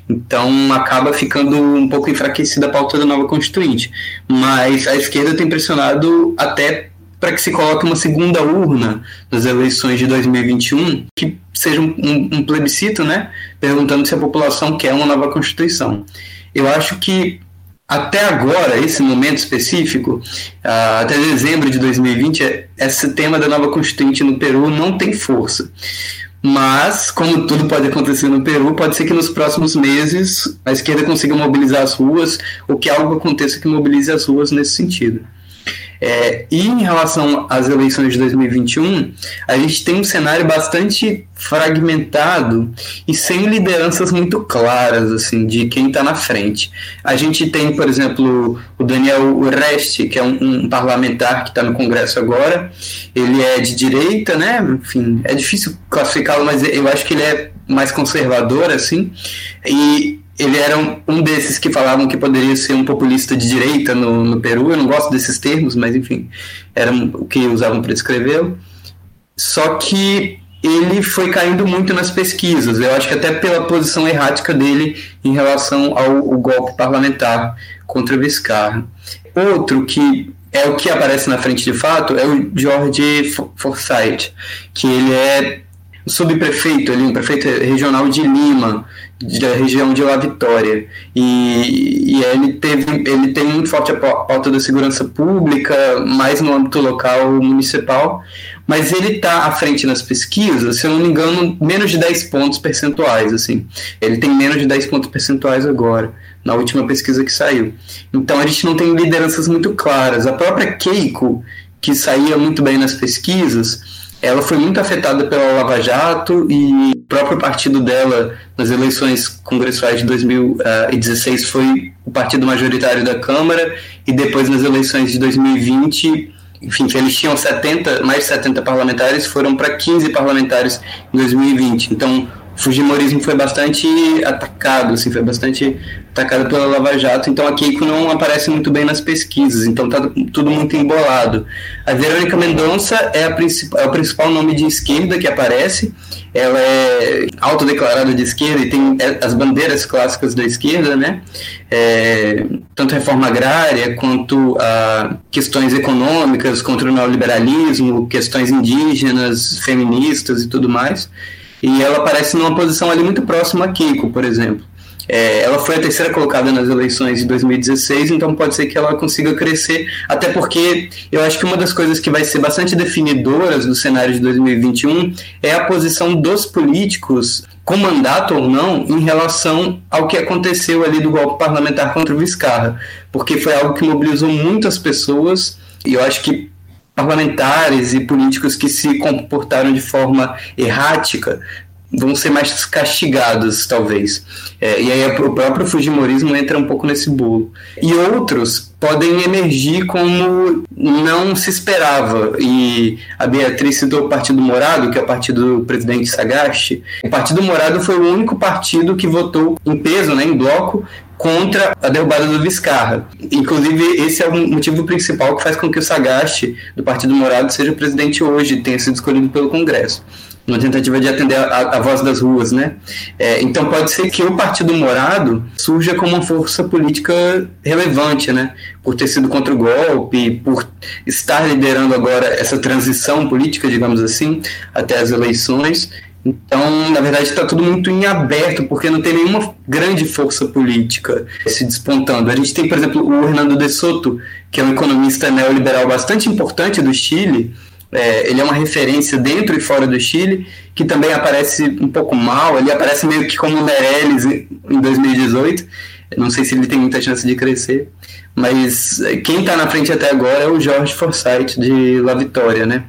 Então acaba ficando um pouco enfraquecida a pauta da nova constituinte. Mas a esquerda tem pressionado até para que se coloque uma segunda urna nas eleições de 2021, que seja um, um, plebiscito, né, perguntando se a população quer uma nova constituição. Eu acho que até agora, esse momento específico, uh, até dezembro de 2020, esse tema da nova constituinte no Peru não tem força. Mas, como tudo pode acontecer no Peru, pode ser que nos próximos meses a esquerda consiga mobilizar as ruas, ou que algo aconteça que mobilize as ruas nesse sentido. É, e em relação às eleições de 2021, a gente tem um cenário bastante fragmentado e sem lideranças muito claras assim de quem está na frente. A gente tem, por exemplo, o Daniel Uresti, que é um, um parlamentar que está no Congresso agora. Ele é de direita, né? Enfim, é difícil classificá-lo, mas eu acho que ele é mais conservador, assim. E ele era um, um, desses que falavam que poderia ser um populista de direita no, no Peru. Eu não gosto desses termos, mas enfim, era o que usavam para descrevê-lo. Só que ele foi caindo muito nas pesquisas. Eu acho que até pela posição errática dele em relação ao, ao golpe parlamentar contra Vizcarra. Outro que é o que aparece na frente de fato é o George Forsyth, que ele é subprefeito ali, um prefeito regional de Lima, da região de La Vitória. E, e ele, teve, ele tem muito forte a pauta da segurança pública, mais no âmbito local municipal, mas ele está à frente nas pesquisas, se eu não me engano, menos de 10 pontos percentuais. assim Ele tem menos de 10 pontos percentuais agora, na última pesquisa que saiu. Então a gente não tem lideranças muito claras. A própria Keiko, que saía muito bem nas pesquisas, ela foi muito afetada pela Lava Jato e próprio partido dela nas eleições congressuais de 2016 foi o partido majoritário da Câmara e depois nas eleições de 2020 enfim, eles tinham 70, mais de 70 parlamentares, foram para 15 parlamentares em 2020. Então, Fujimorismo foi bastante atacado, assim, foi bastante atacado pela Lava Jato, então a Keiko não aparece muito bem nas pesquisas, então tá tudo muito embolado. A Verônica Mendonça é, a é o principal nome de esquerda que aparece, ela é autodeclarada de esquerda e tem é, as bandeiras clássicas da esquerda, né? É, tanto reforma agrária quanto a questões econômicas contra o neoliberalismo, questões indígenas, feministas e tudo mais. E ela aparece numa posição ali muito próxima a Keiko, por exemplo. É, ela foi a terceira colocada nas eleições de 2016, então pode ser que ela consiga crescer, até porque eu acho que uma das coisas que vai ser bastante definidoras do cenário de 2021 é a posição dos políticos, com mandato ou não, em relação ao que aconteceu ali do golpe parlamentar contra o Vizcarra, porque foi algo que mobilizou muitas pessoas e eu acho que parlamentares e políticos que se comportaram de forma errática vão ser mais castigados, talvez. É, e aí o próprio Fujimorismo entra um pouco nesse bolo. E outros podem emergir como não se esperava. E a Beatriz citou o Partido Morado, que é o partido do presidente Sagasti. O Partido Morado foi o único partido que votou em peso, né, em bloco, contra a derrubada do Vizcarra. Inclusive, esse é o motivo principal que faz com que o Sagasti, do Partido Morado, seja presidente hoje, tenha sido escolhido pelo Congresso uma tentativa de atender a, a voz das ruas, né? É, então pode ser que o Partido Morado surja como uma força política relevante, né? Por ter sido contra o golpe, por estar liderando agora essa transição política, digamos assim, até as eleições. Então, na verdade, está tudo muito em aberto, porque não tem nenhuma grande força política se despontando. A gente tem, por exemplo, o Hernando de Soto, que é um economista neoliberal bastante importante do Chile, é, ele é uma referência dentro e fora do Chile, que também aparece um pouco mal, ele aparece meio que como Meirelles em 2018, não sei se ele tem muita chance de crescer, mas quem está na frente até agora é o Jorge Forsyth de La Vitória, né?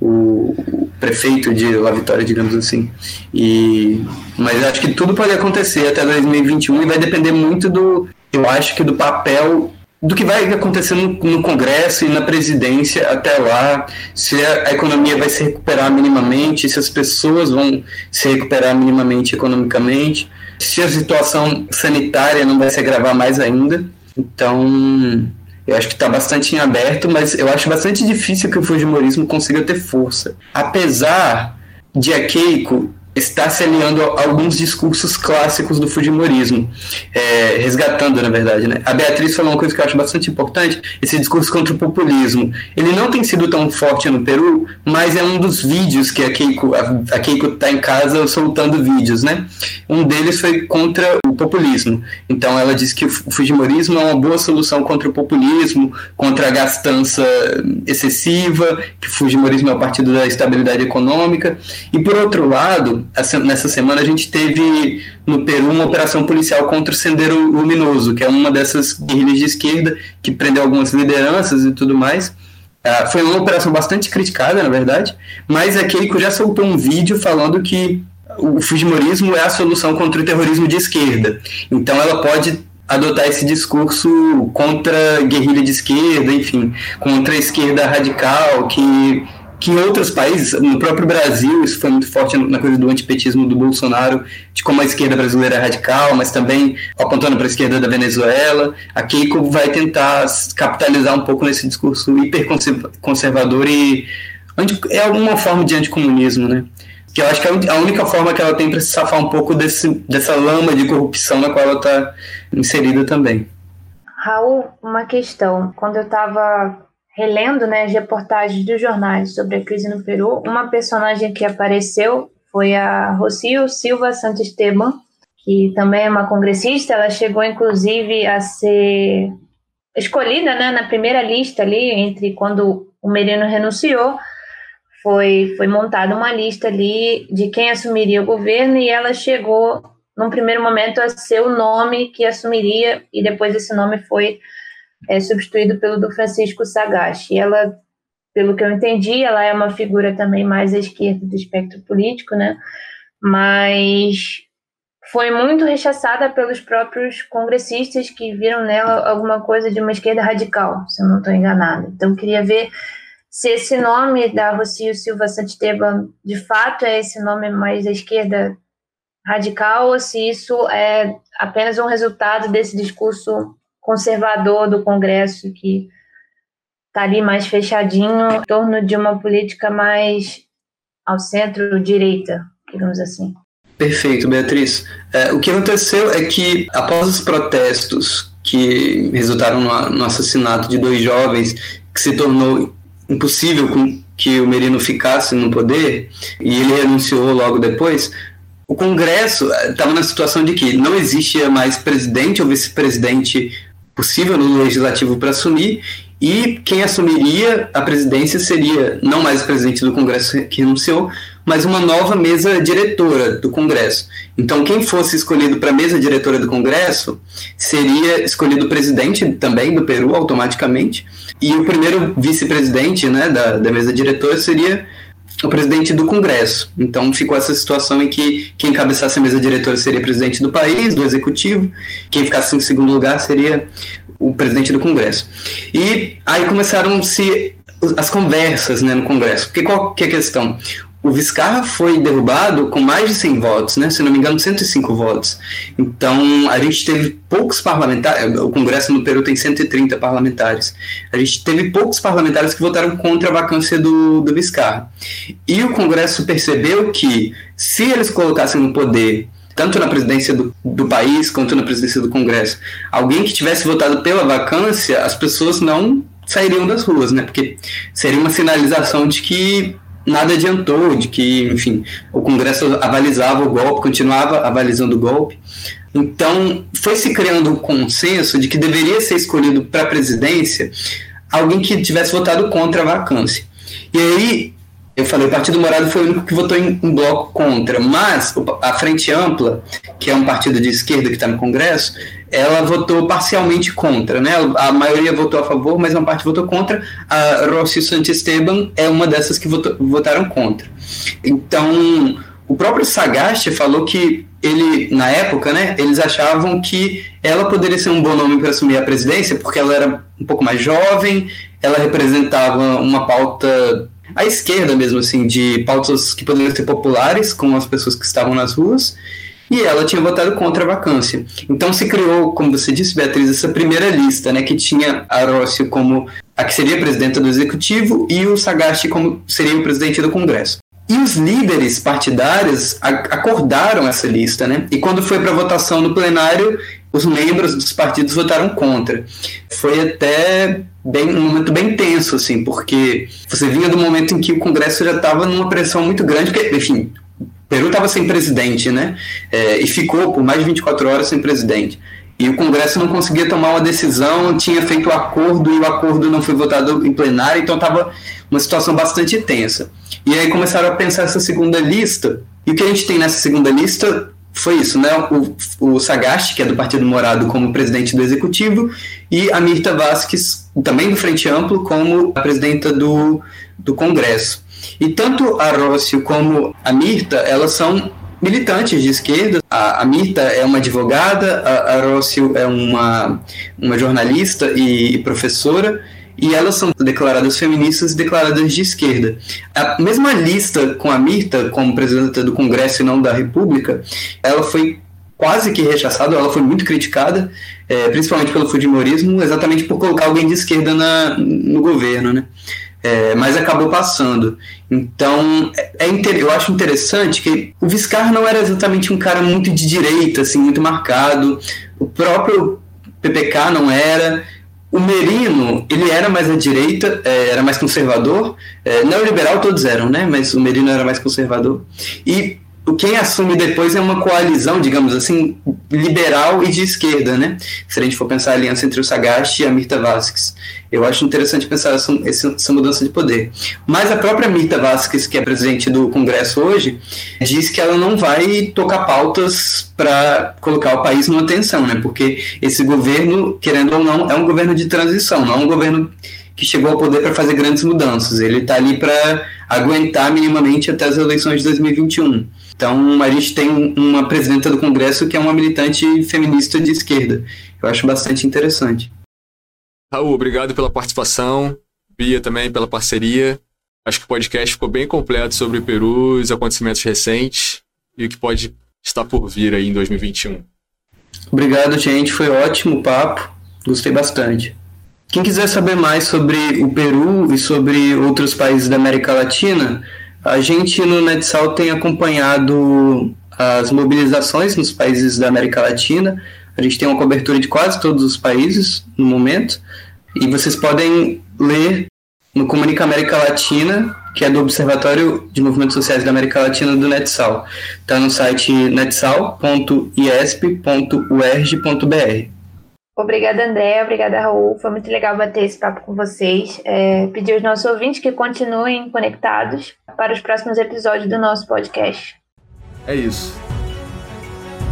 O, o prefeito de La Vitória, digamos assim. E, mas acho que tudo pode acontecer até 2021 e vai depender muito do, eu acho que do papel do que vai acontecer no, no, Congresso e na presidência até lá, se a, a, economia vai se recuperar minimamente, se as pessoas vão se recuperar minimamente economicamente, se a situação sanitária não vai se agravar mais ainda. Então, eu acho que está bastante em aberto, mas eu acho bastante difícil que o Fujimorismo consiga ter força. Apesar de a Keiko está se alinhando a alguns discursos clássicos do Fujimorismo, é, resgatando, na verdade. Né? A Beatriz falou uma coisa que eu acho bastante importante, esse discurso contra o populismo. Ele não tem sido tão forte no Peru, mas é um dos vídeos que a Keiko a, está em casa soltando vídeos, né? Um deles foi contra o populismo. Então ela disse que o Fujimorismo é uma boa solução contra o populismo, contra a gastança excessiva, que o Fujimorismo é o partido da estabilidade econômica. E por outro lado, nessa semana a gente teve no Peru uma operação policial contra o Sendero Luminoso, que é uma dessas guerrilhas de esquerda que prendeu algumas lideranças e tudo mais. Uh, foi uma operação bastante criticada, na verdade, mas a Keiko já soltou um vídeo falando que o Fujimorismo é a solução contra o terrorismo de esquerda. Então ela pode adotar esse discurso contra guerrilha de esquerda, enfim, contra a esquerda radical, que que em outros países, no próprio Brasil, isso foi muito forte na coisa do antipetismo do Bolsonaro, de como a esquerda brasileira é radical, mas também apontando para a esquerda da Venezuela. A Keiko vai tentar capitalizar um pouco nesse discurso hiperconservador e é alguma forma de anticomunismo, né? Que eu acho que é a única forma que ela tem para se safar um pouco desse, dessa lama de corrupção na qual ela está inserida também. Raul, uma questão. Quando eu estava relendo né, as reportagens dos jornais sobre a crise no Peru, uma personagem que apareceu foi a Rocio Silva Santisteban, que também é uma congressista. Ela chegou, inclusive, a ser escolhida né, na primeira lista ali, entre quando o Merino renunciou, foi, foi montada uma lista ali de quem assumiria o governo e ela chegou, num primeiro momento, a ser o nome que assumiria, e depois esse nome foi é substituído pelo do Francisco Sagashi. Ela, pelo que eu entendi, ela é uma figura também mais à esquerda do espectro político, né? Mas foi muito rechaçada pelos próprios congressistas que viram nela alguma coisa de uma esquerda radical, se eu não estou enganada. Então, queria ver se esse nome da Rocio Silva Santisteban de fato é esse nome mais à esquerda radical ou se isso é apenas um resultado desse discurso conservador do Congresso que está ali mais fechadinho em torno de uma política mais ao centro-direita, digamos assim. Perfeito, Beatriz. É, o que aconteceu é que, após os protestos que resultaram no, no assassinato de dois jovens, que se tornou impossível que o Merino ficasse no poder, e ele renunciou logo depois, o Congresso estava na situação de que não existia mais presidente ou vice-presidente possível no legislativo para assumir, e quem assumiria a presidência seria não mais o presidente do Congresso que renunciou, mas uma nova mesa diretora do Congresso. Então, quem fosse escolhido para a mesa diretora do Congresso seria escolhido presidente também do Peru automaticamente, e o primeiro vice-presidente né, da, da mesa diretora seria o presidente do Congresso. Então ficou essa situação em que quem encabeçasse a mesa diretora seria presidente do país, do executivo, quem ficasse em segundo lugar seria o presidente do Congresso. E aí começaram-se as conversas né, no Congresso. Porque qual que é a questão? O Vizcarra foi derrubado com mais de 100 votos, né? se não me engano, 105 votos. Então, a gente teve poucos parlamentares, o Congresso no Peru tem 130 parlamentares. A gente teve poucos parlamentares que votaram contra a vacância do, do Vizcarra. E o Congresso percebeu que, se eles colocassem no poder tanto na presidência do, do país quanto na presidência do Congresso, alguém que tivesse votado pela vacância, as pessoas não sairiam das ruas, né? Porque seria uma sinalização de que nada adiantou, de que, enfim, o Congresso avalizava o golpe, continuava avalizando o golpe. Então, foi se criando um consenso de que deveria ser escolhido para a presidência alguém que tivesse votado contra a vacância. E aí, eu falei, o Partido Morado foi o único que votou em, em bloco contra, mas a Frente Ampla, que é um partido de esquerda que está no Congresso, ela votou parcialmente contra, né? A maioria votou a favor, mas uma parte votou contra. A Rossi Santisteban é uma dessas que votou, votaram contra. Então, o próprio Sagasti falou que ele, na época, né, eles achavam que ela poderia ser um bom nome para assumir a presidência, porque ela era um pouco mais jovem, ela representava uma pauta à esquerda mesmo, assim, de pautas que poderiam ser populares com as pessoas que estavam nas ruas, e ela tinha votado contra a vacância. Então se criou, como você disse, Beatriz, essa primeira lista, né, que tinha a Rócio como a que seria presidenta do executivo e o Sagasti como seria o presidente do Congresso. E os líderes partidários acordaram essa lista, né? E quando foi para votação no plenário, os membros dos partidos votaram contra. Foi até bem, um momento bem tenso, assim, porque você vinha do momento em que o Congresso já estava numa pressão muito grande, porque, enfim, Peru estava sem presidente, né? É, e ficou por mais de 24 horas sem presidente. E o Congresso não conseguia tomar uma decisão, tinha feito o um acordo e o acordo não foi votado em plenário, então estava uma situação bastante tensa. E aí começaram a pensar essa segunda lista. E o que a gente tem nessa segunda lista foi isso, né? O, o Sagasti, que é do Partido Morado, como presidente do executivo, e a Mirta Vasquez, também do Frente Amplo, como a presidenta do, do Congresso. E tanto a Rócio como a Mirta, elas são militantes de esquerda. A, a Mirta é uma advogada, a, a Rócio é uma, uma jornalista e, e professora, e elas são declaradas feministas e declaradas de esquerda. A mesma lista com a Mirta, como presidenta do Congresso e não da República, ela foi quase que rechaçada, ela foi muito criticada, é, principalmente pelo fujimorismo, exatamente por colocar alguém de esquerda na, no governo, né? é, mas acabou passando. Então, é, é, eu acho interessante que o Viscar não era exatamente um cara muito de direita, assim, muito marcado. O próprio PPK não era. O Merino, ele era mais à direita, é, era mais conservador. É, neoliberal todos eram, né? Mas o Merino era mais conservador. E quem assume depois é uma coalizão, digamos assim, liberal e de esquerda, né? Se a gente for pensar a aliança entre o Sagasti e a Mirta Vasquez. Eu acho interessante pensar essa, essa mudança de poder. Mas a própria Mirta Vasquez, que é presidente do Congresso hoje, diz que ela não vai tocar pautas para colocar o país numa tensão, né? Porque esse governo, querendo ou não, é um governo de transição, não é um governo que chegou ao poder para fazer grandes mudanças. Ele está ali para aguentar minimamente até as eleições de 2021. Então, a gente tem uma presidenta do Congresso que é uma militante feminista de esquerda. Eu acho bastante interessante. Raul, obrigado pela participação. Bia também pela parceria. Acho que o podcast ficou bem completo sobre o Peru, os acontecimentos recentes e o que pode estar por vir aí em 2021. Obrigado, gente. Foi ótimo o papo. Gostei bastante. Quem quiser saber mais sobre o Peru e sobre outros países da América Latina, a gente no NetSal tem acompanhado as mobilizações nos países da América Latina. A gente tem uma cobertura de quase todos os países no momento. E vocês podem ler no Comunica América Latina, que é do Observatório de Movimentos Sociais da América Latina do NetSal. Está no site netsal.iesp.urg.br. Obrigada, André. Obrigada, Raul. Foi muito legal bater esse papo com vocês. É, pedir aos nossos ouvintes que continuem conectados para os próximos episódios do nosso podcast. É isso.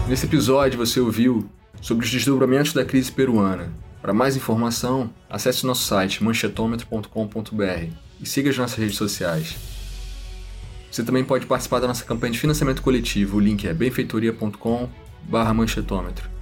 Nesse episódio você ouviu sobre os desdobramentos da crise peruana. Para mais informação, acesse o nosso site manchetômetro.com.br e siga as nossas redes sociais. Você também pode participar da nossa campanha de financiamento coletivo. O link é benfeitoria.com/manchetômetro.